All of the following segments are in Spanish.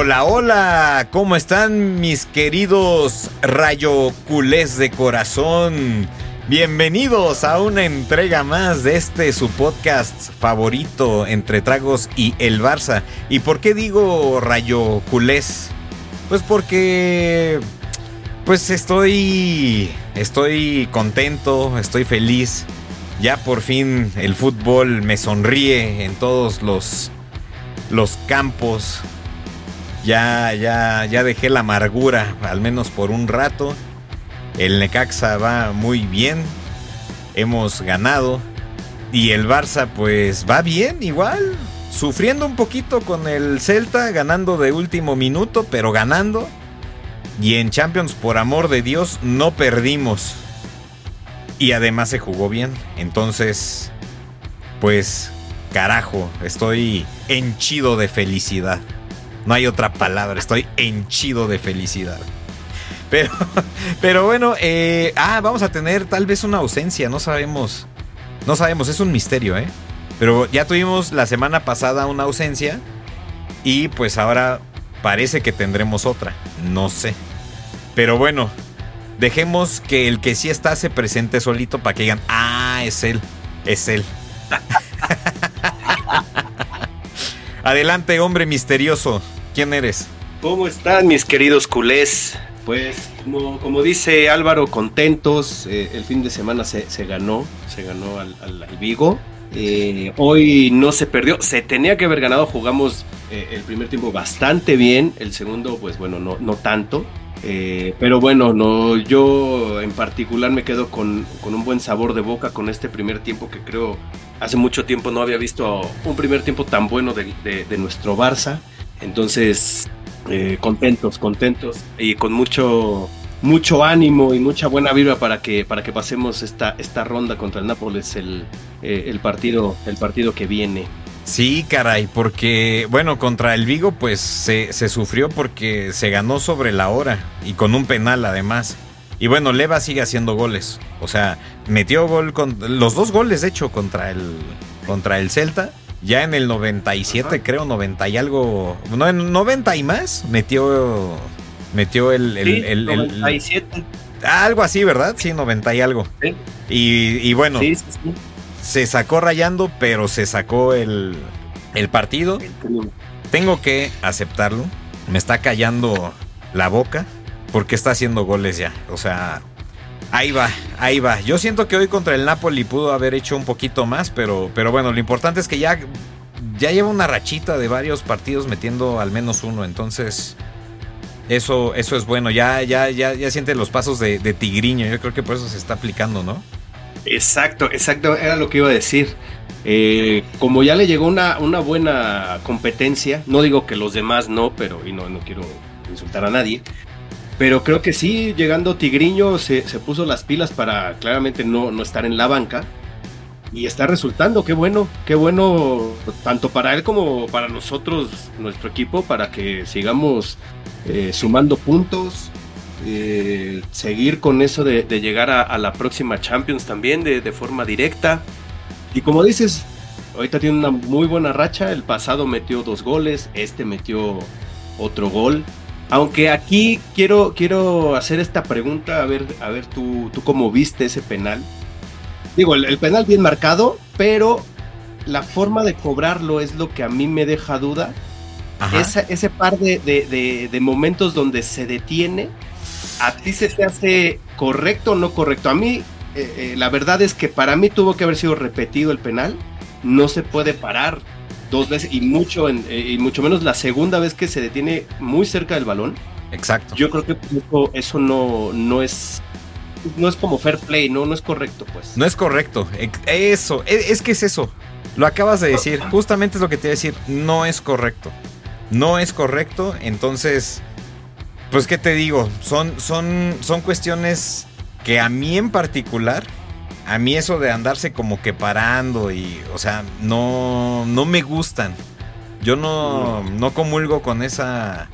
Hola, hola, ¿cómo están mis queridos rayo culés de corazón? Bienvenidos a una entrega más de este su podcast favorito entre tragos y el Barça. ¿Y por qué digo rayo culés? Pues porque pues estoy estoy contento, estoy feliz. Ya por fin el fútbol me sonríe en todos los los campos. Ya ya ya dejé la amargura al menos por un rato. El Necaxa va muy bien. Hemos ganado y el Barça pues va bien igual, sufriendo un poquito con el Celta, ganando de último minuto, pero ganando. Y en Champions, por amor de Dios, no perdimos. Y además se jugó bien. Entonces, pues, carajo, estoy henchido de felicidad. No hay otra palabra, estoy henchido de felicidad. Pero, pero bueno, eh, ah, vamos a tener tal vez una ausencia, no sabemos. No sabemos, es un misterio, ¿eh? Pero ya tuvimos la semana pasada una ausencia y pues ahora parece que tendremos otra, no sé. Pero bueno, dejemos que el que sí está se presente solito para que digan, ah, es él, es él. Adelante, hombre misterioso, ¿quién eres? ¿Cómo están mis queridos culés? Pues como, como dice Álvaro, contentos, eh, el fin de semana se, se ganó, se ganó al, al, Vigo. Eh, hoy no se perdió, se tenía que haber ganado, jugamos eh, el primer tiempo bastante bien, el segundo pues bueno, no, no tanto. Eh, pero bueno, no, yo en particular me quedo con, con, un buen sabor de boca con este primer tiempo que creo hace mucho tiempo no había visto un primer tiempo tan bueno de, de, de nuestro Barça. Entonces, eh, contentos, contentos y con mucho, mucho ánimo y mucha buena vibra para que, para que pasemos esta, esta ronda contra el Nápoles, el, eh, el, partido, el partido que viene. Sí, caray, porque, bueno, contra el Vigo, pues se, se, sufrió porque se ganó sobre la hora y con un penal además. Y bueno, Leva sigue haciendo goles. O sea, metió gol con. Los dos goles, de hecho, contra el, contra el Celta. Ya en el 97, Ajá. creo, 90 y algo. No, en 90 y más, metió. Metió el. el, sí, el, 97. el algo así, ¿verdad? Sí, 90 y algo. Sí. Y, y, bueno. Sí, sí, sí se sacó rayando, pero se sacó el, el partido. Tengo que aceptarlo. Me está callando la boca porque está haciendo goles ya. O sea, ahí va, ahí va. Yo siento que hoy contra el Napoli pudo haber hecho un poquito más, pero, pero bueno, lo importante es que ya, ya lleva una rachita de varios partidos metiendo al menos uno. Entonces, eso, eso es bueno. Ya, ya, ya, ya siente los pasos de, Tigriño. Yo creo que por eso se está aplicando, ¿no? Exacto, exacto, era lo que iba a decir. Eh, como ya le llegó una, una, buena competencia, no digo que los demás no, pero y no, no quiero insultar a nadie, pero creo que sí, llegando Tigriño se, se puso las pilas para claramente no, no, estar en la banca y está resultando, qué bueno, qué bueno, tanto para él como para nosotros, nuestro equipo, para que sigamos eh, sumando puntos, eh, seguir con eso de, llegar a, a, la próxima Champions también de, de, forma directa. Y como dices, ahorita tiene una muy buena racha. El pasado metió dos goles, este metió otro gol. Aunque aquí quiero, quiero hacer esta pregunta, a ver, a ver tú, tú cómo viste ese penal. Digo, el, el penal bien marcado, pero la forma de cobrarlo es lo que a mí me deja duda. Esa, ese par de, de, de, momentos donde se detiene ¿A ti se te hace correcto o no correcto? A mí, eh, eh, la verdad es que para mí tuvo que haber sido repetido el penal. No se puede parar dos veces y mucho, en, eh, y mucho menos la segunda vez que se detiene muy cerca del balón. Exacto. Yo creo que eso, eso no, no es no es como fair play, no, no es correcto, pues. No es correcto. Eso, es, es que es eso. Lo acabas de decir. Justamente es lo que te iba a decir. No es correcto. No es correcto. Entonces, pues qué te digo, son, son, son cuestiones que a mí en particular, a mí eso de andarse como que parando y, o sea, no, no me gustan. Yo no, no comulgo con esa,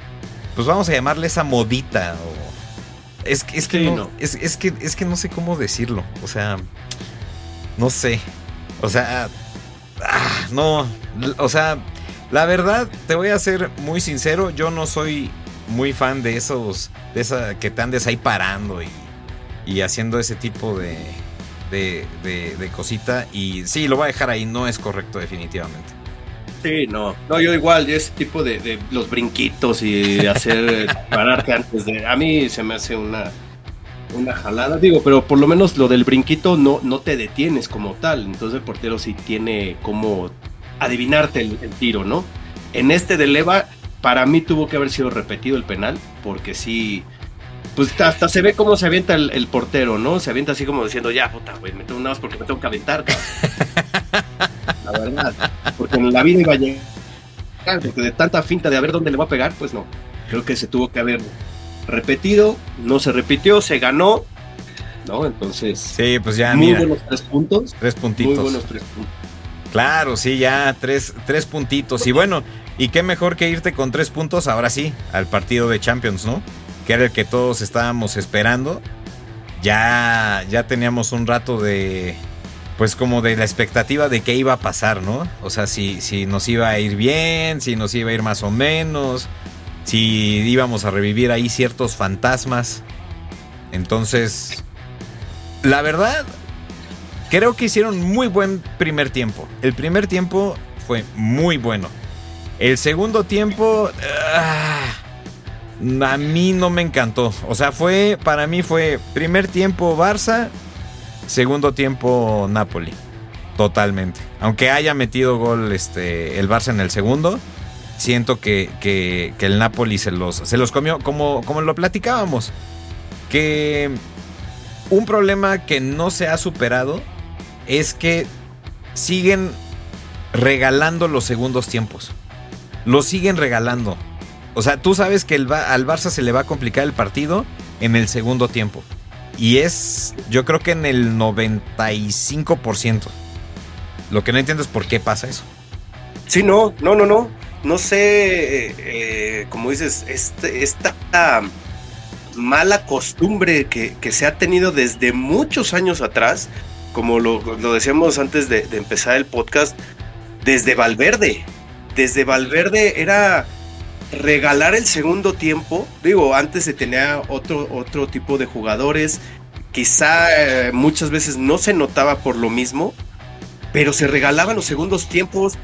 pues vamos a llamarle esa modita. O, es, es, que sí, no, no. Es, es, que, es que no sé cómo decirlo. O sea, no sé. O sea, ah, no, o sea, La verdad, te voy a ser muy sincero, yo no soy muy fan de esos, de esa que te andes ahí parando y, y haciendo ese tipo de, de, de, cosita. Y sí, lo voy a dejar ahí, no es correcto definitivamente. Sí, no. No, yo igual, ese tipo de, de los brinquitos y hacer pararte antes de... A mí se me hace una, una jalada, digo, pero por lo menos lo del brinquito no, no te detienes como tal. Entonces el portero sí tiene como adivinarte el, tiro, ¿no? En este de Leva, para mí tuvo que haber sido repetido el penal, porque sí, pues hasta se ve cómo se avienta el, portero, ¿no? Se avienta así como diciendo, ya, puta, güey, me tengo un porque me tengo que aventar. la verdad, porque en la vida iba a llegar, porque de tanta finta de a ver dónde le va a pegar, pues no. Creo que se tuvo que haber repetido, no se repitió, se ganó, ¿no? Entonces, sí, pues ya, muy buenos tres puntos. Tres puntitos. Muy buenos tres puntos. Claro, sí, ya tres, tres puntitos. Y bueno, y qué mejor que irte con tres puntos ahora sí, al partido de Champions, ¿no? Que era el que todos estábamos esperando. Ya, ya teníamos un rato de, pues como de la expectativa de qué iba a pasar, ¿no? O sea, si, si nos iba a ir bien, si nos iba a ir más o menos, si íbamos a revivir ahí ciertos fantasmas. Entonces, la verdad, Creo que hicieron muy buen primer tiempo. El primer tiempo fue muy bueno. El segundo tiempo... Ah, a mí no me encantó. O sea, fue... Para mí fue primer tiempo Barça, segundo tiempo Napoli. Totalmente. Aunque haya metido gol este, el Barça en el segundo, siento que, que, el Napoli se los, se los comió como, como lo platicábamos. Que un problema que no se ha superado es que siguen regalando los segundos tiempos. Los siguen regalando. O sea, tú sabes que al Barça se le va a complicar el partido en el segundo tiempo. Y es, yo creo que en el 95%. Lo que no entiendo es por qué pasa eso. Sí, no, no, no, no. No sé, eh, eh, como dices, este, esta mala costumbre que, que, se ha tenido desde muchos años atrás como lo, decíamos antes de, empezar el podcast, desde Valverde. Desde Valverde era regalar el segundo tiempo. Digo, antes se tenía otro, otro tipo de jugadores. Quizá eh, muchas veces no se notaba por lo mismo, pero se regalaban los segundos tiempos.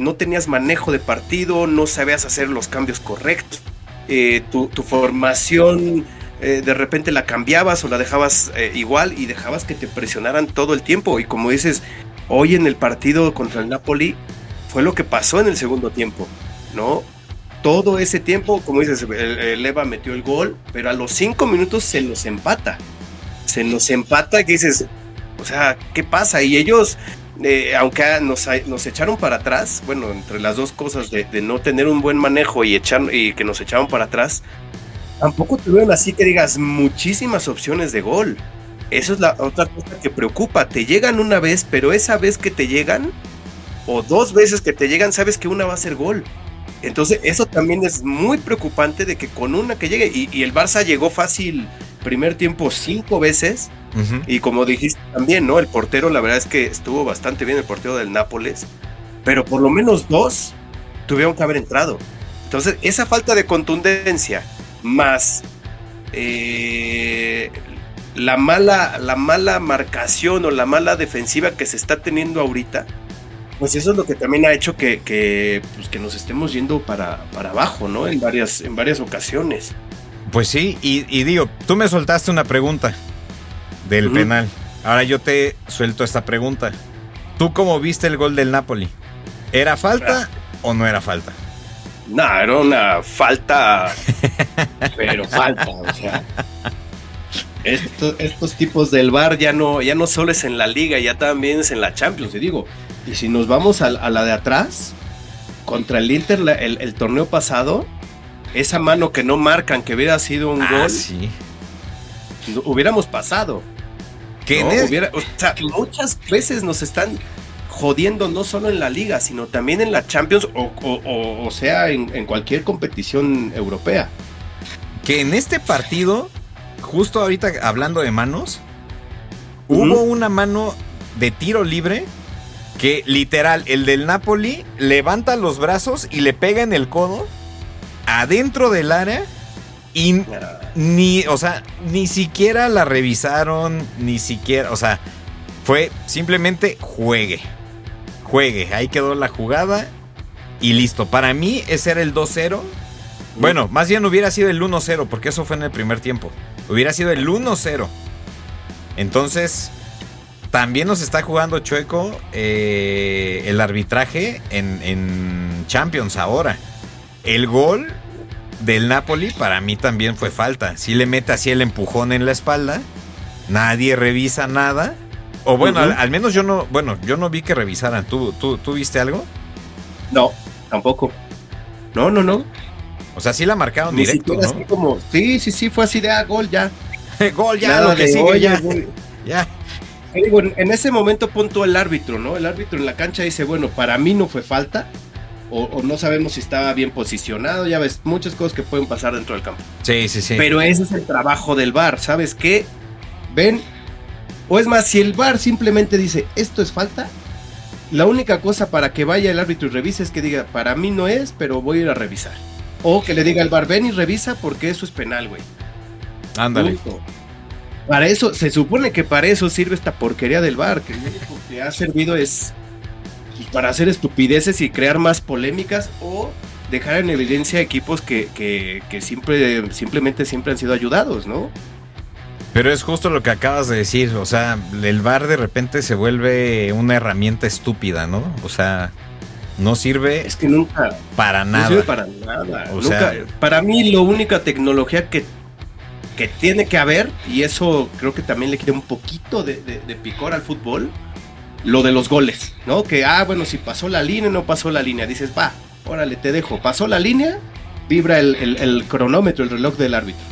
no tenías manejo de partido, no sabías hacer los cambios correctos. Eh, tu, tu formación eh, de repente la cambiabas o la dejabas igual y dejabas que te presionaran todo el tiempo. Y como dices, hoy en el partido contra el Napoli fue lo que pasó en el segundo tiempo, ¿no? Todo ese tiempo, como dices, el, Eva metió el gol, pero a los cinco minutos se nos empata. Se nos empata que dices, o sea, ¿qué pasa? Y ellos, eh, aunque nos, echaron para atrás, bueno, entre las dos cosas de, de, no tener un buen manejo y, echar, y que nos echaron para atrás, tampoco tuvieron así que digas muchísimas opciones de gol. Eso es la otra cosa que preocupa. Te llegan una vez, pero esa vez que te llegan, o dos veces que te llegan, sabes que una va a ser gol. Entonces, eso también es muy preocupante de que con una que llegue, y, el Barça llegó fácil primer tiempo cinco veces, y como dijiste también, ¿no? El portero, la verdad es que estuvo bastante bien el portero del Nápoles, pero por lo menos dos tuvieron que haber entrado. Entonces, esa falta de contundencia más eh, la, mala, la mala marcación o la mala defensiva que se está teniendo ahorita, pues eso es lo que también ha hecho que, que, pues que nos estemos yendo para, para abajo, ¿no? En varias, en varias ocasiones. Pues sí, y, digo, tú me soltaste una pregunta del penal. Ahora yo te suelto esta pregunta. ¿Tú cómo viste el gol del Napoli? ¿Era falta ah. o no era falta? No, era una falta, pero falta, o sea. Estos, tipos del bar ya no, ya no solo es en la liga, ya también es en la Champions, y digo. Y si nos vamos a, la de atrás, contra el Inter, el, torneo pasado, esa mano que no marcan, que hubiera sido un ah, gol, sí. hubiéramos pasado. Que o sea, muchas veces nos están jodiendo no solo en la liga, sino también en la Champions o, sea, en, cualquier competición europea. Que en este partido, justo ahorita hablando de manos, hubo una mano de tiro libre que literal, el del Napoli levanta los brazos y le pega en el codo adentro del área y ni, o sea, ni siquiera la revisaron, ni siquiera, o sea, fue simplemente juegue. Juegue, ahí quedó la jugada y listo. Para mí ese era el 2-0. Bueno, más bien hubiera sido el 1-0 porque eso fue en el primer tiempo. Hubiera sido el 1-0. Entonces, también nos está jugando chueco eh, el arbitraje en, en, Champions ahora. El gol del Napoli para mí también fue falta. Si le mete así el empujón en la espalda, nadie revisa nada. O bueno, al, menos yo no, bueno, yo no vi que revisaran. ¿Tú, tú, tú viste algo? No, tampoco. No, no, no. O sea, sí la marcaron directo, ¿no? como, sí, sí, sí, fue así de ah, gol ya. gol ya, lo que sigue ya. ya en ese momento punto el árbitro, ¿no? El árbitro en la cancha dice, bueno, para mí no fue falta, o, no sabemos si estaba bien posicionado, ya ves, muchas cosas que pueden pasar dentro del campo. Sí, sí, sí. Pero ese es el trabajo del VAR, ¿sabes qué? Ven, o es más, si el VAR simplemente dice, esto es falta, la única cosa para que vaya el árbitro y revise es que diga, para mí no es, pero voy a ir a revisar. O que le diga al VAR, ven y revisa porque eso es penal, güey. Ándale. Para eso, se supone que para eso sirve esta porquería del bar, que lo único que ha servido es pues, para hacer estupideces y crear más polémicas o dejar en evidencia equipos que, que, siempre, simplemente siempre han sido ayudados, ¿no? Pero es justo lo que acabas de decir, o sea, el bar de repente se vuelve una herramienta estúpida, ¿no? O sea, no sirve es que nunca para nada. No sirve para nada. O sea, para mí la única tecnología que que tiene que haber, y eso creo que también le quita un poquito de, picor al fútbol, lo de los goles, ¿no? Que, ah, bueno, si pasó la línea, no pasó la línea, dices, va, órale, te dejo, pasó la línea, vibra el, cronómetro, el reloj del árbitro.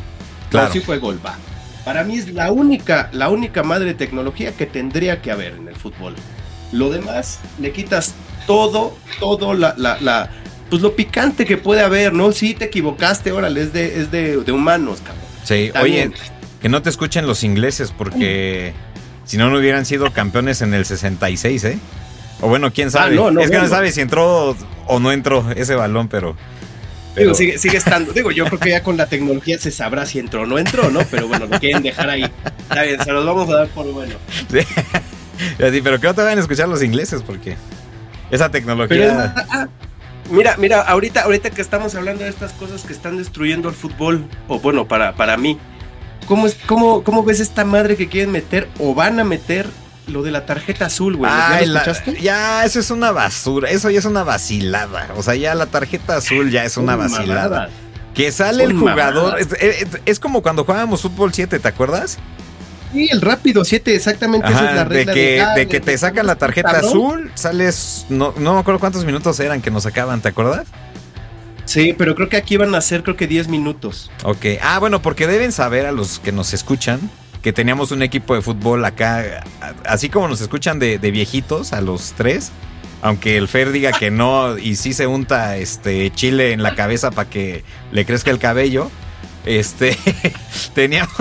Claro. si fue gol, va. Para mí es la única, la única madre tecnología que tendría que haber en el fútbol. Lo demás, le quitas todo, todo la, la, pues lo picante que puede haber, ¿no? Si te equivocaste, órale, es de, es de, de humanos, cabrón. Sí, oye, que no te escuchen los ingleses porque si no, no hubieran sido campeones en el 66, ¿eh? O bueno, quién sabe. Ah, es que no sabe si entró o no entró ese balón, pero... Digo, sigue, estando. Digo, yo creo que ya con la tecnología se sabrá si entró o no entró, ¿no? Pero bueno, lo quieren dejar ahí. Está bien, se los vamos a dar por bueno. Sí. pero que no te vayan a escuchar los ingleses porque esa tecnología... Ah, Mira, mira, ahorita, ahorita que estamos hablando de estas cosas que están destruyendo el fútbol, o bueno, para, para mí, ¿cómo, es, cómo, ¿cómo ves esta madre que quieren meter o van a meter lo de la tarjeta azul, güey? ¿Ya lo escuchaste? ya, eso es una basura, eso ya es una vacilada. O sea, ya la tarjeta azul ya es una vacilada. Que sale el jugador. Es, es, como cuando jugábamos fútbol 7, ¿te acuerdas? Sí, el rápido 7, exactamente esa es la regla. De que, de, que te sacan la tarjeta azul, sales. No, no me acuerdo cuántos minutos eran que nos sacaban, ¿te acuerdas? Sí, pero creo que aquí van a ser creo que 10 minutos. Ok. Ah, bueno, porque deben saber a los que nos escuchan que teníamos un equipo de fútbol acá, así como nos escuchan de, viejitos a los tres, aunque el Fer diga que no y sí se unta este chile en la cabeza para que le crezca el cabello, este teníamos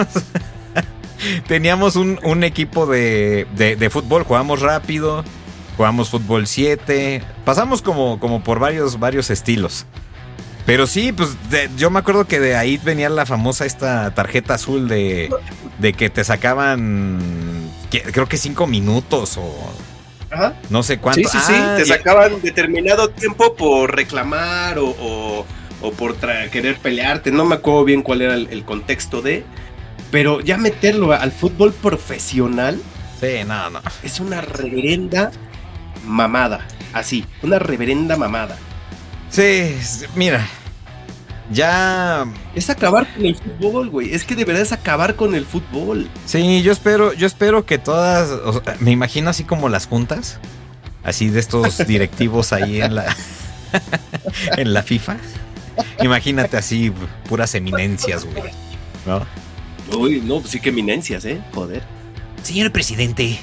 teníamos un, equipo de, fútbol, jugamos rápido, jugamos fútbol 7, pasamos como, como por varios, varios estilos. Pero sí, pues yo me acuerdo que de ahí venía la famosa esta tarjeta azul de, de que te sacaban, creo que cinco minutos o no sé cuánto. Sí, sí, sí, ah, te sacaban determinado tiempo por reclamar o, o, por querer pelearte. No me acuerdo bien cuál era el contexto de, pero ya meterlo al fútbol profesional. Sí, no, no. Es una reverenda mamada. Así, una reverenda mamada. Sí, mira. Ya. Es acabar con el fútbol, güey. Es que de verdad es acabar con el fútbol. Sí, yo espero, yo espero que todas. me imagino así como las juntas. Así de estos directivos ahí en la. en la FIFA. Imagínate así, puras eminencias, güey. ¿No? Uy, no, pues sí que eminencias, ¿eh? Joder. Señor presidente,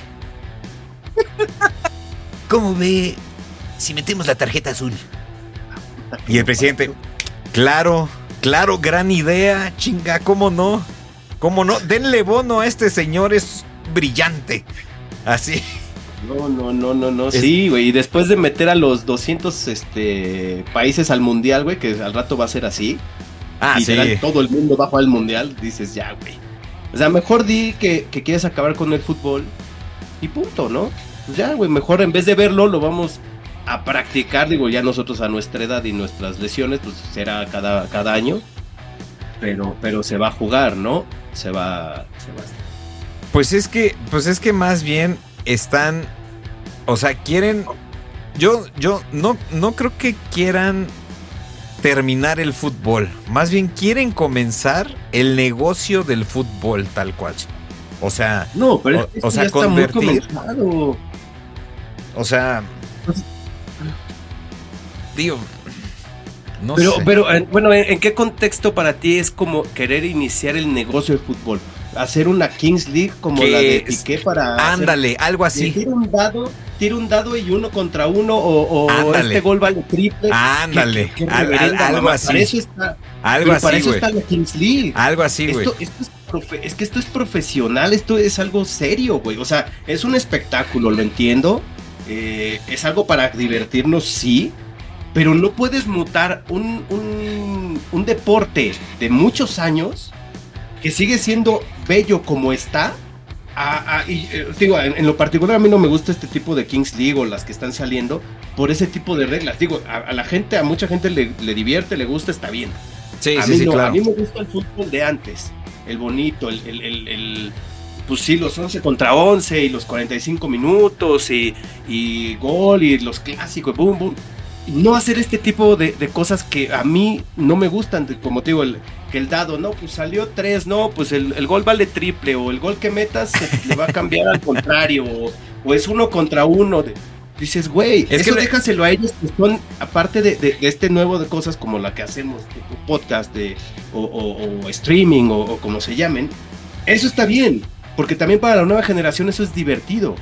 ¿cómo ve si metemos la tarjeta azul? Y el presidente, claro, claro, gran idea, chinga, ¿cómo no? ¿Cómo no? Denle bono a este señor, es brillante. Así. No, no, no, no, no. Sí, güey. Y después de meter a los 200 este, países al mundial, güey, que al rato va a ser así. Ah, y sí. todo el mundo va a jugar al mundial. Dices, ya, güey. O sea, mejor di que, que quieres acabar con el fútbol y punto, ¿no? Pues ya, güey. Mejor en vez de verlo, lo vamos a practicar. Digo, ya nosotros a nuestra edad y nuestras lesiones, pues será cada, cada año. Pero, pero se va a jugar, ¿no? Se va, se va a Pues es que, pues es que más bien están, o sea, quieren, yo, yo no, no creo que quieran terminar el fútbol, más bien quieren comenzar el negocio del fútbol tal cual. O sea, no, pero o, o sea, ya convertir, está muy comenzado. o sea, digo, no pero, sé. pero eh, bueno, ¿en, ¿en, qué contexto para ti es como querer iniciar el negocio del fútbol? Hacer una Kings League como la de Piqué para. Ándale, hacer- algo así. Un dado, tira un dado y uno contra uno, o, o este gol vale triple. Ándale, al- al- algo así. Para eso está, Algo pero para así, eso está la Kings League. Algo así, güey. Esto, esto es, profe- es que esto es profesional, esto es algo serio, güey. O sea, es un espectáculo, lo entiendo. Eh, es algo para divertirnos, sí. Pero no puedes mutar un, un, un deporte de muchos años que sigue siendo bello como está. A- a- y, eh, digo, en, en lo particular a mí no me gusta este tipo de Kings League o las que están saliendo por ese tipo de reglas. Digo, a, a la gente, a mucha gente le, le divierte, le gusta, está bien Sí, a sí, mí sí, no, claro. a mí me gusta el fútbol de antes, el bonito, el, el, el- el- pues sí, los 11 contra 11 y los 45 minutos y, y gol y los clásicos, boom, boom. No hacer este tipo de, de cosas que a mí no me gustan, como te digo, el, que el dado, no, pues salió 3, no, pues el, el gol vale triple o el gol que metas se le va a cambiar al contrario o, o es uno contra uno. de- dices, güey, Es que eso le- déjaselo a ellos que son, aparte de, de- de este nuevo de cosas como la que hacemos, tipo podcast de, o, o- o streaming o, o como se llamen, eso está bien, porque también para la nueva generación eso es divertido.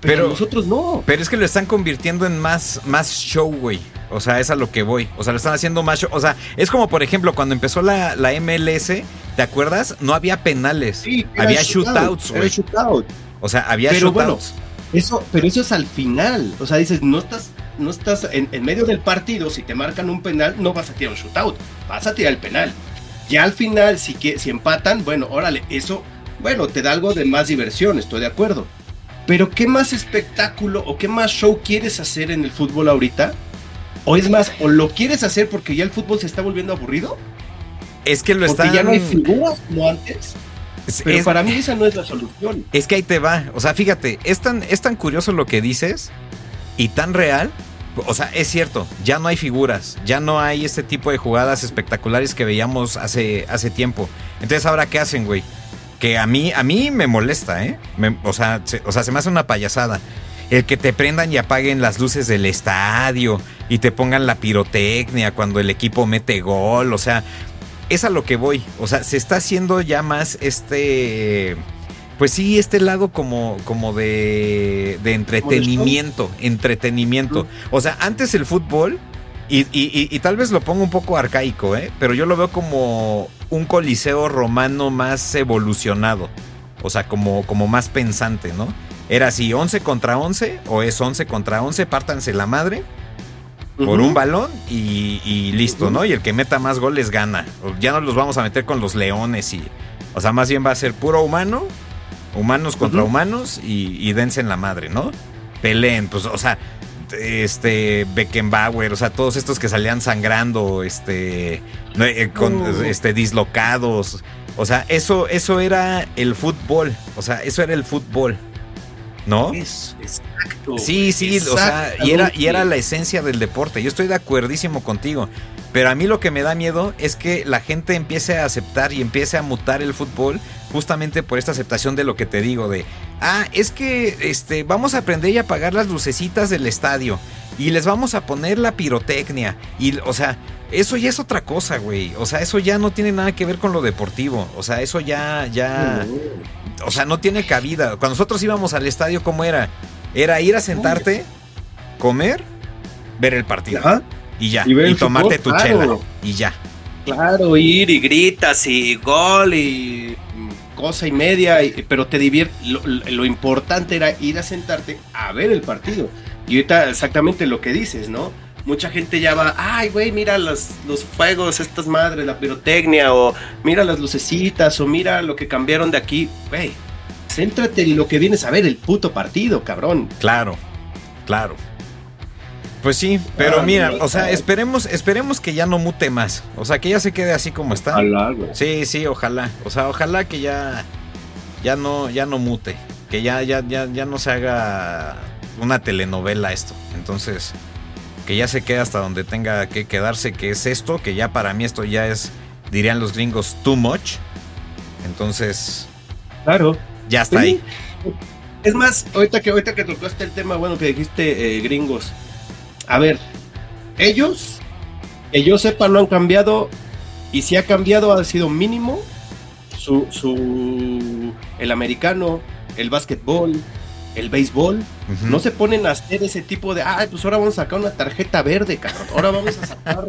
Pero, Pero- nosotros no. Pero es que lo están convirtiendo en más, más show, güey. O sea, es a lo que voy. O sea, lo están haciendo más show. O sea, es como, por ejemplo, cuando empezó la, la MLS, ¿te acuerdas? No había penales. Sí, había shootout, shootouts, güey. shootout. O sea, había Pero shootouts. Eso, pero eso es al final. O sea, dices, no estás, no estás en, en medio del partido, si te marcan un penal, no vas a tirar un shootout, vas a tirar el penal. Ya al final, si, que, si empatan, bueno, órale, eso, bueno, te da algo de más diversión, estoy de acuerdo. Pero ¿qué más espectáculo o qué más show quieres hacer en el fútbol ahorita? O es más, o lo quieres hacer porque ya el fútbol se está volviendo aburrido, Es que lo porque están. ya no hay figuras como antes. es, Pero es- para mí esa no es la solución. es que ahí te va. O sea, fíjate, es tan, es tan curioso lo que dices y tan real. O sea, es cierto, ya no hay figuras, ya no hay este tipo de jugadas espectaculares que veíamos hace, hace tiempo. Entonces, ¿ahora qué hacen, güey? Que a mí, a mí me molesta, ¿eh? Me- o, sea, se, o sea, se me hace una payasada. El que te prendan y apaguen las luces del estadio y te pongan la pirotecnia cuando el equipo mete gol. O sea, es a lo que voy. O sea, se está haciendo ya más este. Pues sí, este lado como, como de, de entretenimiento. Entretenimiento. O sea, antes el fútbol. Y, y- y- y tal vez lo pongo un poco arcaico, ¿eh? Pero yo lo veo como un coliseo romano más evolucionado. O sea, como, como más pensante, ¿no? Era así, 11 contra 11 o es 11 contra 11, pártanse la madre por un balón y, y listo. ¿no? Y el que meta más goles gana. Ya no los vamos a meter con los leones y... O sea, más bien va a ser puro humano, humanos contra humanos y, y dense en la madre, ¿no? Peleen, pues, o sea, este Beckenbauer, o sea, todos estos que salían sangrando, este, eh, con, este, dislocados. O sea, eso, eso era el fútbol. O sea, eso era el fútbol. ¿No? Es, exacto. Sí, sí, o sea, y era, y era la esencia del deporte. Yo estoy de acuerdísimo contigo. Pero a mí lo que me da miedo es que la gente empiece a aceptar y empiece a mutar el fútbol justamente por esta aceptación de lo que te digo de, ah, es que este vamos a aprender y apagar las lucecitas del estadio y les vamos a poner la pirotecnia y o sea, eso ya es otra cosa, güey. O sea, eso ya no tiene nada que ver con lo deportivo. O sea, eso ya ya o sea, no tiene cabida. Cuando nosotros íbamos al estadio, ¿cómo era? Era ir a sentarte, comer, ver el partido. Ajá, Y ya. Y tomarte fútbol, tu claro. chela. Y ya. claro, ir y gritas y gol y cosa y media, pero te divierte. Lo, importante era ir a sentarte a ver el partido. Y ahorita exactamente lo que dices, ¿no? Mucha gente ya va, ay, güey, mira los, los fuegos, estas madres, la pirotecnia, o mira las lucecitas, o mira lo que cambiaron de aquí. Güey, céntrate en lo que vienes a ver, el puto partido, cabrón. Claro, claro. Pues sí, pero ah, mira, o sea, esperemos, esperemos que ya no mute más. O sea, que ya se quede así como está. Ojalá, Sí, sí, ojalá. O sea, ojalá que ya, ya no, ya no mute. Que ya, ya, ya, ya no se haga una telenovela esto. Entonces, que ya se quede hasta donde tenga que quedarse, que es esto, que ya para mí esto ya es, dirían los gringos, too much. Entonces. Claro. Ya está ahí. Es más, ahorita que ahorita que tocaste el tema, bueno, que dijiste eh, gringos a ver, ellos, que yo sepa, no han cambiado. Y si ha cambiado, ha sido mínimo. Su, su el americano, el básquetbol, el béisbol, no se ponen a hacer ese tipo de, ay, pues ahora vamos a sacar una tarjeta verde, cabrón. Ahora vamos a sacar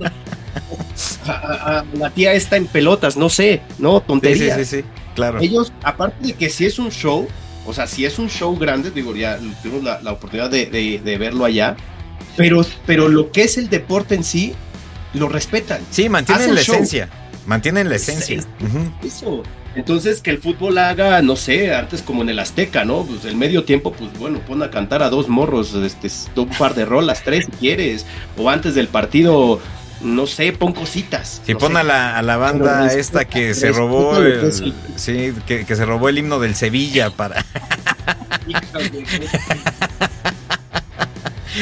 a, la tía esta en pelotas, no sé, no, tonterías. Sí, sí, sí, claro. Ellos, aparte de que si es un show, o sea, si es un show grande, digo, ya tuvimos la, oportunidad de, verlo allá, pero, pero lo que es el deporte en sí, lo respetan. Sí, mantienen la esencia. Mantienen la esencia. Eso. Entonces, que el fútbol haga, no sé, antes como en el Azteca, ¿no? Pues el medio tiempo, pues bueno, pon a cantar a dos morros, este, un par de rolas, tres si quieres. O antes del partido, no sé, pon cositas. Si pon a, la, a la banda esta que se robó el, sí, que, que, se robó el himno del Sevilla para.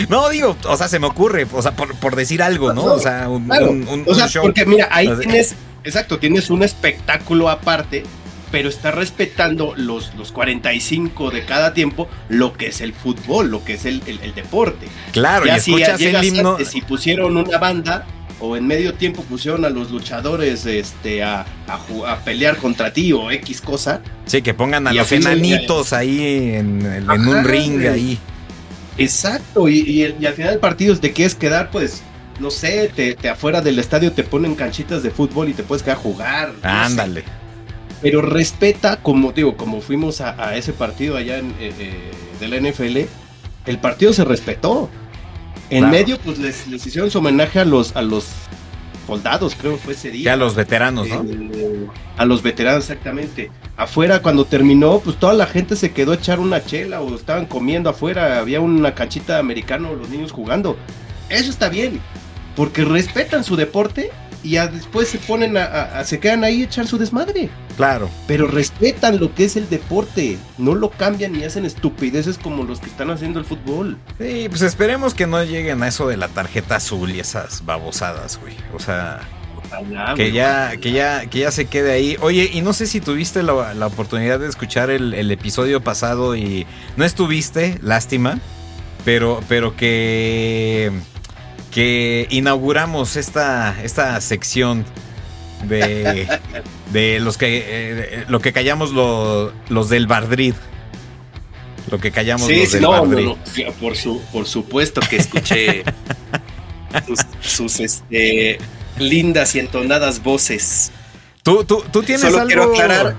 No, digo, o sea, se me ocurre, o sea, por, decir algo, ¿no? O sea, un, show. Porque mira, ahí tienes, exacto, tienes un espectáculo aparte, pero está respetando los, los 45 de cada tiempo lo que es el fútbol, lo que es el, deporte. Claro, ya y si escuchas el himno. si pusieron una banda o en medio tiempo pusieron a los luchadores este, a, a, pelear contra ti o X cosa. Sí, que pongan a los enanitos ahí en, en un ring ahí. Exacto, y, al final del partido, ¿de qué es quedar? Pues, no sé, te, afuera del estadio te ponen canchitas de fútbol y te puedes quedar a jugar. Ándale. Pero respeta, como digo, como fuimos a, ese partido allá en, eh, eh, de la NFL, el partido se respetó. En medio, pues les, les, hicieron su homenaje a los, a los soldados, creo que fue ese día. a los veteranos, ¿no? Eh, a los veteranos, exactamente. Afuera, cuando terminó, pues toda la gente se quedó a echar una chela o estaban comiendo afuera. Había una canchita de americano, los niños jugando. Eso está bien, porque respetan su deporte y después se ponen a, se quedan ahí a echar su desmadre. Claro. Pero respetan lo que es el deporte, no lo cambian ni hacen estupideces como los que están haciendo el fútbol. Sí, pues esperemos que no lleguen a eso de la tarjeta azul y esas babosadas, güey. O sea, que ya, que ya, que ya se quede ahí. Oye, y no sé si tuviste la, oportunidad de escuchar el, el, episodio pasado y no estuviste, lástima, pero, pero que que inauguramos esta, esta sección de, de los que eh, lo que callamos los del Bardrid. Lo que callamos los del Bardrid. por, su, por supuesto que escuché sus, este, lindas y entonadas voces. ¿Tú, tú, tú tienes solo algo? Quiero aclarar,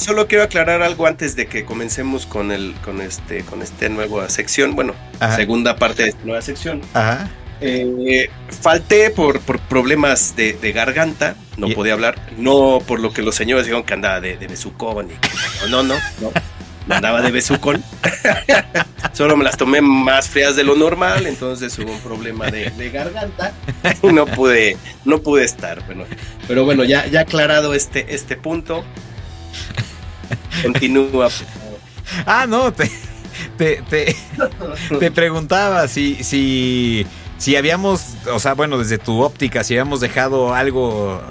solo, quiero aclarar algo antes de que comencemos con el con este con esta nueva sección. Bueno, segunda parte de esta nueva sección. Ajá. Eh, falté por, problemas de, garganta, no podía hablar, no por lo que los señores dijeron que andaba de, de besucón. no, no, no, andaba de besucón. Solo me las tomé más frías de lo normal, entonces hubo un problema de, garganta y no pude, no pude estar. Bueno, pero bueno, ya, ya aclarado este, este punto, continúa. Ah, no, te, te, te, te preguntaba si, si si habíamos, o sea, bueno, desde tu óptica, si habíamos dejado algo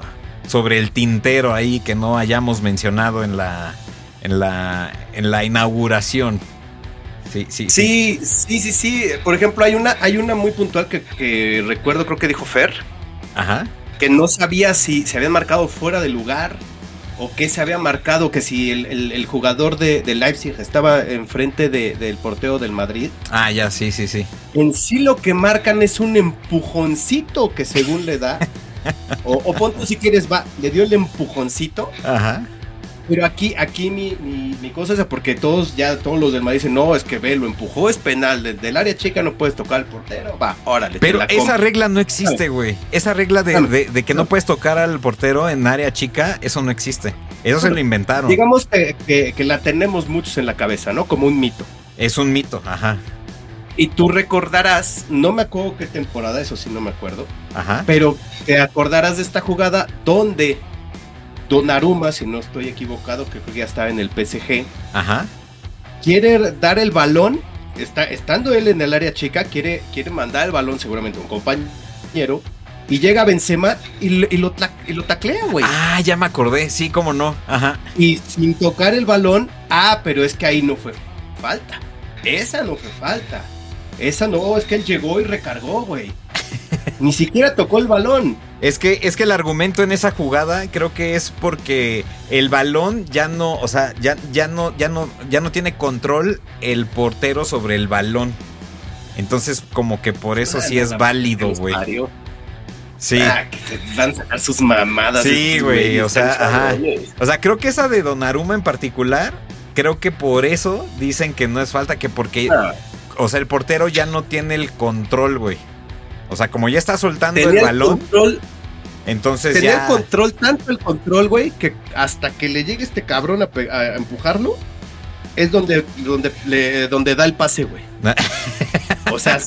sobre el tintero ahí que no hayamos mencionado en la en la en la inauguración. Sí, sí, sí, sí, sí, sí. Por ejemplo, hay una hay una muy puntual que, recuerdo, creo que dijo Fer. Ajá. Que no sabía si se habían marcado fuera de lugar o que se había marcado que si el, jugador de, Leipzig estaba enfrente del porteo del Madrid. Ah, ya, sí, sí, sí. En sí lo que marcan es un empujoncito que según le da. o, o si quieres, va, le dio el empujoncito. Ajá. Pero aquí, aquí mi, mi, cosa es porque todos, ya todos los del Madrid dicen, no, es que ve, lo empujó, es penal, desde el área chica no puedes tocar al portero, va, órale. Pero esa regla no existe, güey. Esa regla de, que no. puedes tocar al portero en área chica, eso no existe. Eso se lo inventaron. Digamos que, que, la tenemos muchos en la cabeza, ¿no? Como un mito. Es un mito, ajá. Y tú recordarás, no me acuerdo qué temporada, eso sí no me acuerdo. Ajá. Pero te acordarás de esta jugada donde Donnarumma, si no estoy equivocado, creo que ya estaba en el PSG. Ajá. Quiere dar el balón, está, estando él en el área chica, quiere, quiere mandar el balón seguramente a un compañero. Y llega Benzema y, lo, y lo taclea, güey. Ah, ya me acordé, sí, cómo no. Ajá. Y sin tocar el balón, ah, pero es que ahí no fue falta. Esa no fue falta. Esa no, es que él llegó y recargó, güey. Ni siquiera tocó el balón. Es que, es que el argumento en esa jugada creo que es porque el balón ya no, o sea, ya, ya no, ya no, ya no tiene control el portero sobre el balón. Entonces, como que por eso sí es válido, güey. Sí. Ah, que se van a sacar sus mamadas. Sí, güey. O sea, ajá. O sea, creo que esa de Donnarumma en particular, creo que por eso dicen que no es falta, que porque. Ah. O sea, el portero ya no tiene el control, güey. O sea, como ya está soltando el balón. entonces tenía ya. el control, tanto el control, güey, que hasta que le llegue este cabrón a, empujarlo, es donde, donde, le, donde da el pase, güey. o sea,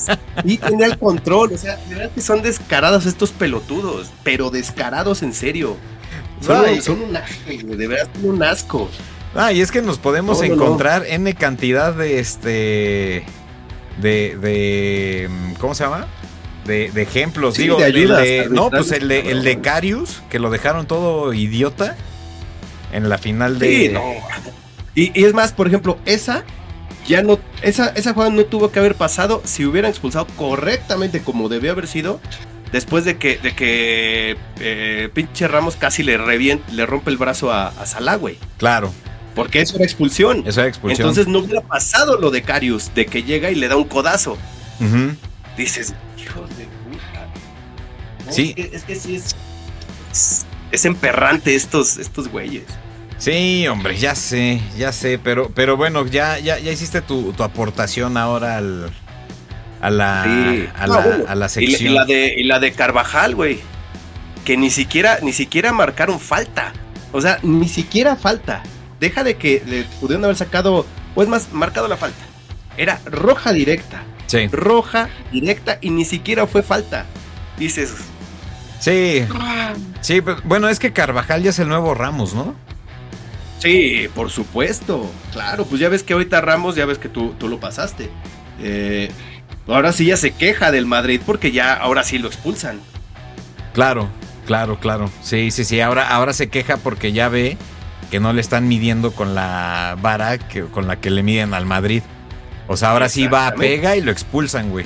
y tenía el control. O sea, de verdad que son descarados estos pelotudos, pero descarados en serio. Son, un asco, güey, de verdad son un asco. Ah, y es que nos podemos encontrar N cantidad de este. De, de. ¿Cómo se llama? de, ejemplos. Digo, de no, pues el de, el de Carius, que lo dejaron todo idiota en la final de. no. Y, es más, por ejemplo, esa ya no. Esa, esa jugada no tuvo que haber pasado si hubieran expulsado correctamente como debió haber sido. Después de que, de que eh, pinche Ramos casi le reviente, le rompe el brazo a, a Salah, güey. Claro. Porque eso era expulsión. Eso era expulsión. Entonces no hubiera pasado lo de Carius, de que llega y le da un codazo. Dices, de puta. sí. Es que, sí es, es, emperrante estos, estos güeyes. Sí, hombre, ya sé, ya sé, pero, pero bueno, ya, ya, ya hiciste tu, aportación ahora al, a la, a, la sección. Y, la de, y la de Carvajal, güey. Que ni siquiera, ni siquiera marcaron falta. O sea, ni siquiera falta. Deja de que le pudieron haber sacado, o es más, marcado la falta. Era roja directa. Roja, directa y ni siquiera fue falta. Dices. Sí. Sí, pues, bueno, es que Carvajal ya es el nuevo Ramos, ¿no? Sí, por supuesto. Claro, pues ya ves que ahorita Ramos, ya ves que tú, tú lo pasaste. Eh, ahora sí ya se queja del Madrid porque ya ahora sí lo expulsan. Claro, claro, claro. Sí, sí, sí. Ahora, ahora se queja porque ya ve que no le están midiendo con la vara que, con la que le miden al Madrid. O sea, ahora sí va a pega y lo expulsan, güey.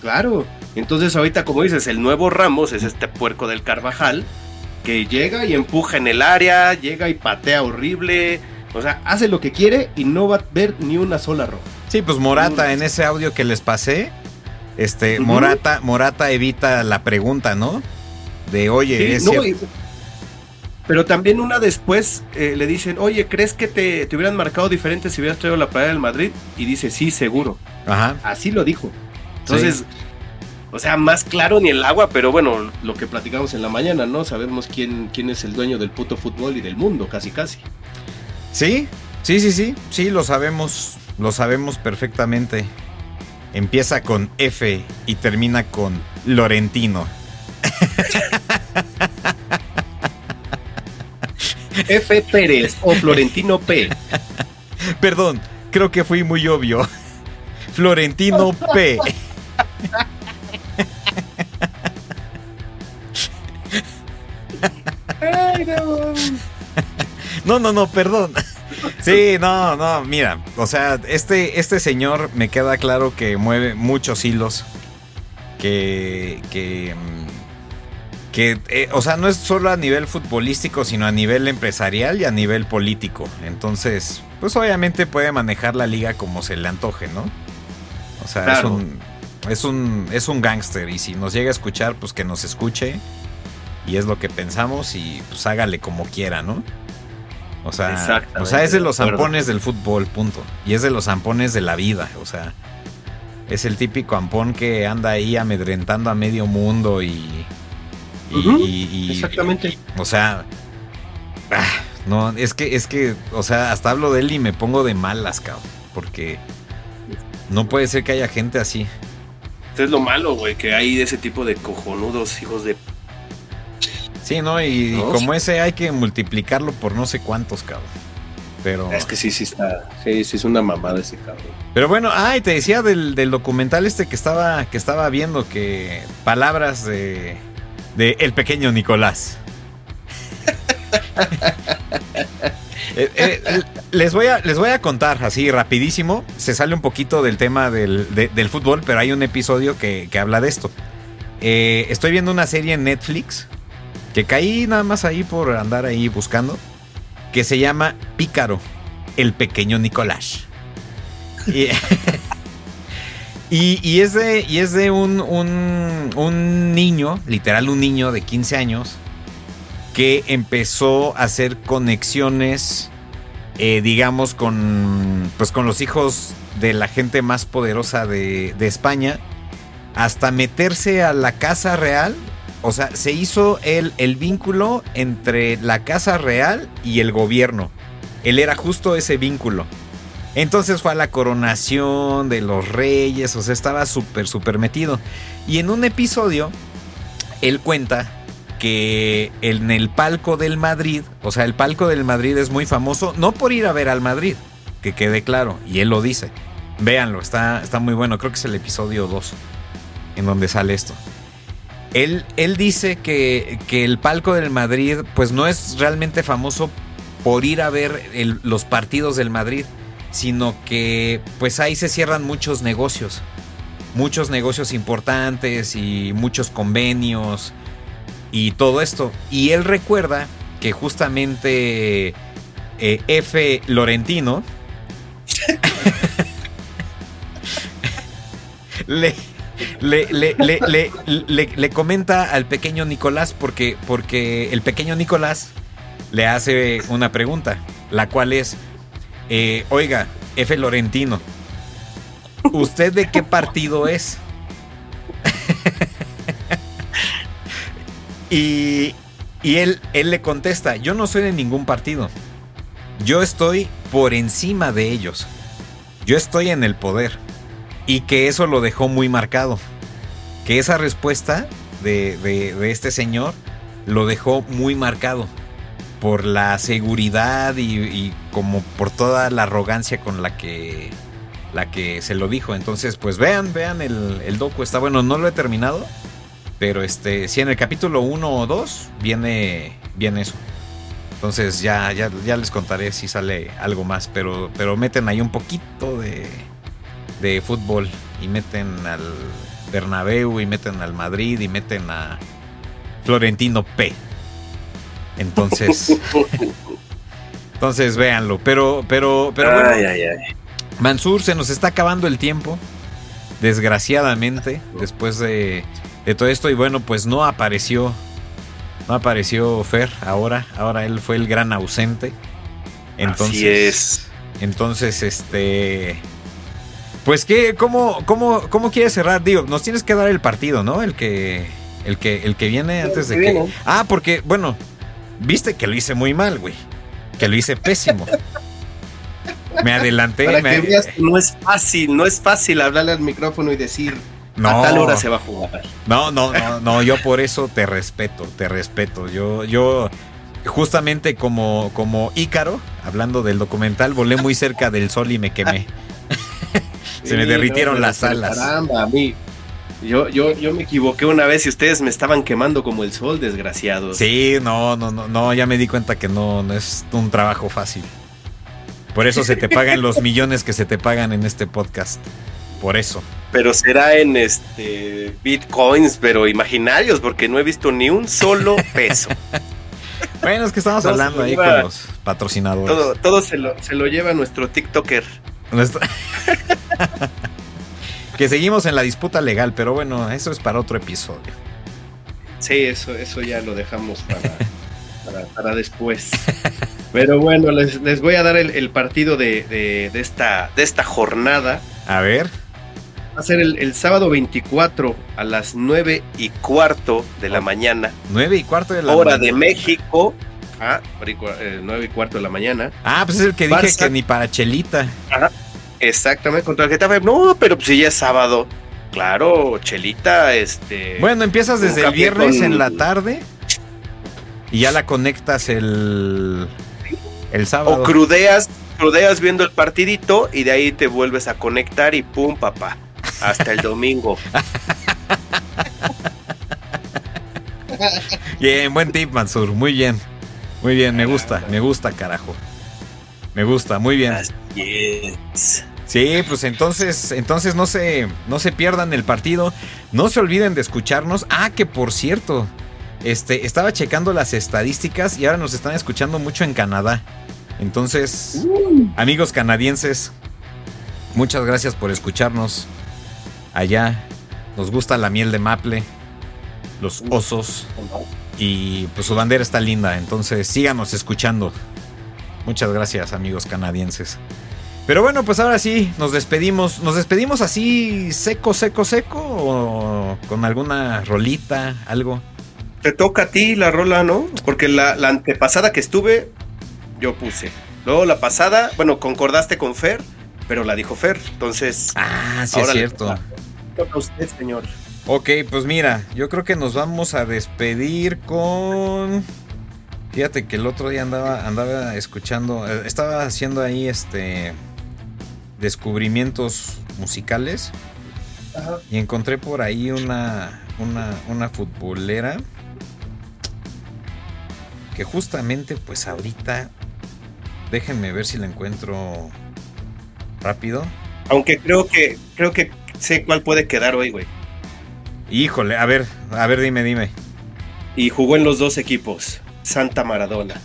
claro. Entonces ahorita, como dices, el nuevo Ramos es este puerco del Carvajal que llega y empuja en el área, llega y patea horrible. O sea, hace lo que quiere y no va a ver ni una sola roja. Sí, pues Morata, en ese audio que les pasé, este, Morata, Morata evita la pregunta, ¿no? De oye, es pero también una después eh, le dicen, oye, ¿crees que te, hubieran marcado diferente si hubieras traído la playa del Madrid? Y dice, sí, seguro. Ajá. Así lo dijo. Entonces, o sea, más claro ni el agua, pero bueno, lo que platicamos en la mañana, ¿no? Sabemos quién, quién es el dueño del puto fútbol y del mundo, casi casi. Sí, sí, sí, sí, sí, lo sabemos, lo sabemos perfectamente. Empieza con F y termina con Lorentino. F. Pérez o Florentino P. Perdón, creo que fui muy obvio. Florentino P. no. no, no, perdón. Sí, no, no, mira, o sea, este, este señor me queda claro que mueve muchos hilos. Que, que mm, que, eh, o sea, no es solo a nivel futbolístico, sino a nivel empresarial y a nivel político. Entonces, pues obviamente puede manejar la liga como se le antoje, ¿no? O sea, es un es un es un gángster y si nos llega a escuchar, pues que nos escuche y es lo que pensamos y pues hágale como quiera, ¿no? O sea, o sea, es de los zampones del fútbol, punto. Y es de los zampones de la vida, o sea. Es el típico ampón que anda ahí amedrentando a medio mundo y. y, exactamente. o sea. Ah, no, es que, es que, o sea, hasta hablo de él y me pongo de malas, cabrón. Porque no puede ser que haya gente así. Es lo malo, güey, que hay de ese tipo de cojonudos hijos de Sí, ¿no? Y, como ese hay que multiplicarlo por no sé cuántos, cabrón. Pero... Es que sí, sí está. Sí, sí es una mamada ese cabrón. Pero bueno, ay, te decía del, documental este que estaba, que estaba viendo que palabras de, de el pequeño Nicolás. Eh, eh, les, voy a, les voy a contar así rapidísimo. Se sale un poquito del tema del, fútbol, pero hay un episodio que, habla de esto. Eh, estoy viendo una serie en Netflix que caí nada más ahí por andar ahí buscando, que se llama Pícaro, el pequeño Nicolás. y, y, es de, un, niño, literal un niño de 15 años, que empezó a hacer conexiones, eh, digamos, con, pues con los hijos de la gente más poderosa de, España, hasta meterse a la casa real o sea, se hizo el vínculo entre la Casa Real y el gobierno. Él era justo ese vínculo. Entonces fue a la coronación de los reyes, o sea, estaba súper, súper metido. Y en un episodio, él cuenta que en el palco del Madrid, o sea, el palco del Madrid es muy famoso, no por ir a ver al Madrid, que quede claro, y él lo dice. Véanlo, está, está muy bueno, creo que es el episodio 2 en donde sale esto. Él, dice que, el palco del Madrid pues no es realmente famoso por ir a ver los partidos del Madrid, sino que pues ahí se cierran muchos negocios, muchos negocios importantes y muchos convenios y todo esto. Y él recuerda que justamente eh, F. Lorentino le, le, le, le, comenta al pequeño Nicolás porque, porque el pequeño Nicolás le hace una pregunta, la cual es, eh, oiga, F. Lorentino, ¿usted de qué partido es? y, y él, él le contesta, yo no soy de ningún partido, yo estoy por encima de ellos, yo estoy en el poder. Y que eso lo dejó muy marcado. Que esa respuesta de, este señor lo dejó muy marcado. Por la seguridad y, como por toda la arrogancia con la que, la que se lo dijo. Entonces, pues vean, vean el, el docu. Está bueno, no lo he terminado. Pero este, si en el capítulo 1 o 2 viene, viene eso. Entonces ya, ya, ya les contaré si sale algo más. Pero, pero meten ahí un poquito de, de fútbol y meten al Bernabéu y meten al Madrid y meten a Florentino P. Entonces, entonces véanlo. Pero, pero, pero Mansur se nos está acabando el tiempo, desgraciadamente, después de, de todo esto y bueno, pues no apareció, no apareció Fer ahora, ahora él fue el gran ausente. Entonces, Así es. Entonces, este, pues qué, cómo, cómo, cómo quieres cerrar, digo, nos tienes que dar el partido, ¿no? El que, el que, el que viene antes de que. Ah, porque, bueno, viste que lo hice muy mal, güey. Que lo hice pésimo. Me adelanté. no es fácil, no es fácil hablarle al micrófono y decir no, a tal hora se va a jugar. No, no, no, no, yo por eso te respeto, te respeto. Yo, yo, justamente como, como Ícaro, hablando del documental, volé muy cerca del sol y me quemé. Se me derritieron las alas. Caramba, a mí. Yo, yo, yo me equivoqué una vez y ustedes me estaban quemando como el sol, desgraciados. Sí, no, no, no, no, ya me di cuenta que no, no es un trabajo fácil. Por eso se te pagan los millones que se te pagan en este podcast. Por eso. Pero será en este bitcoins, pero imaginarios, porque no he visto ni un solo peso. bueno, es que estamos hablando ahí con los patrocinadores. Todo, todo se, lo, se lo lleva nuestro TikToker. que seguimos en la disputa legal, pero bueno, eso es para otro episodio. Sí, eso, eso ya lo dejamos para, para, para después. Pero bueno, les, les voy a dar el, el partido de, de, de esta, de esta jornada. A ver. Va a ser el, el, sábado 24 a las 9 y cuarto de la mañana. 9 y cuarto de la Hora mañana. de México. Ah, 9 y cuarto de la mañana. Ah, pues es el que dije que ni para Chelita. Ajá. Exactamente, contra el Getafe. No, pero pues si ya es sábado. Claro, Chelita, este. Bueno, empiezas desde el viernes con... en la tarde y ya la conectas el, el sábado. O crudeas, crudeas viendo el partidito y de ahí te vuelves a conectar y pum, papá. Hasta el domingo. bien, buen tip, Mansur. Muy bien. Muy bien, me gusta, me gusta, carajo. Me gusta, muy bien. Así es. Sí, pues entonces, entonces no se, no se pierdan el partido. No se olviden de escucharnos. Ah, que por cierto, este, estaba checando las estadísticas y ahora nos están escuchando mucho en Canadá. Entonces, uh. amigos canadienses, muchas gracias por escucharnos. Allá nos gusta la miel de maple, los osos y pues su bandera está linda. Entonces, síganos escuchando. Muchas gracias, amigos canadienses. Pero bueno, pues ahora sí, nos despedimos. ¿Nos despedimos así seco, seco, seco? ¿O con alguna rolita, algo? Te toca a ti la rola, ¿no? Porque la, la antepasada que estuve, yo puse. Luego la pasada, bueno, concordaste con Fer, pero la dijo Fer. Entonces. Ah, sí, es cierto. Toca a usted, señor. Ok, pues mira, yo creo que nos vamos a despedir con. Fíjate que el otro día andaba, andaba escuchando, estaba haciendo ahí este descubrimientos musicales Ajá. y encontré por ahí una, una, una futbolera que justamente pues ahorita déjenme ver si la encuentro rápido. Aunque creo que creo que sé cuál puede quedar hoy, güey. Híjole, a ver, a ver, dime, dime. Y jugó en los dos equipos. Santa Maradona.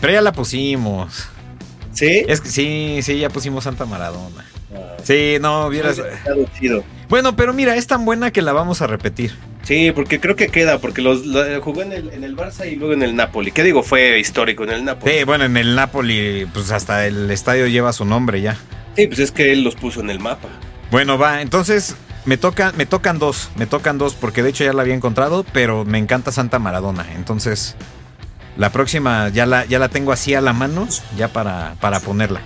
Pero ya la pusimos. ¿Sí? Es que sí, sí, ya pusimos Santa Maradona. Ah, sí, no. Chido. Bueno, pero mira, es tan buena que la vamos a repetir. Sí, porque creo que queda, porque los, lo, jugó en el, en el, Barça y luego en el Napoli. ¿Qué digo? Fue histórico en el Napoli. Sí, bueno, en el Napoli, pues hasta el estadio lleva su nombre ya. Sí, pues es que él los puso en el mapa. Bueno, va, entonces me, toca, me tocan dos, me tocan dos, porque de hecho ya la había encontrado, pero me encanta Santa Maradona. Entonces, la próxima ya la, ya la tengo así a la mano, ya para, para ponerla.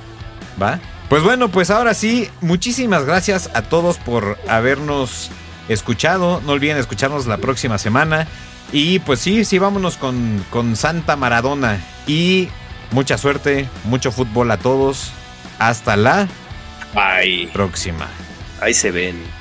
¿Va? Pues bueno, pues ahora sí, muchísimas gracias a todos por habernos escuchado. No olviden escucharnos la próxima semana. Y pues sí, sí, vámonos con, con Santa Maradona. Y mucha suerte, mucho fútbol a todos. Hasta la Bye. próxima. Ahí se ven.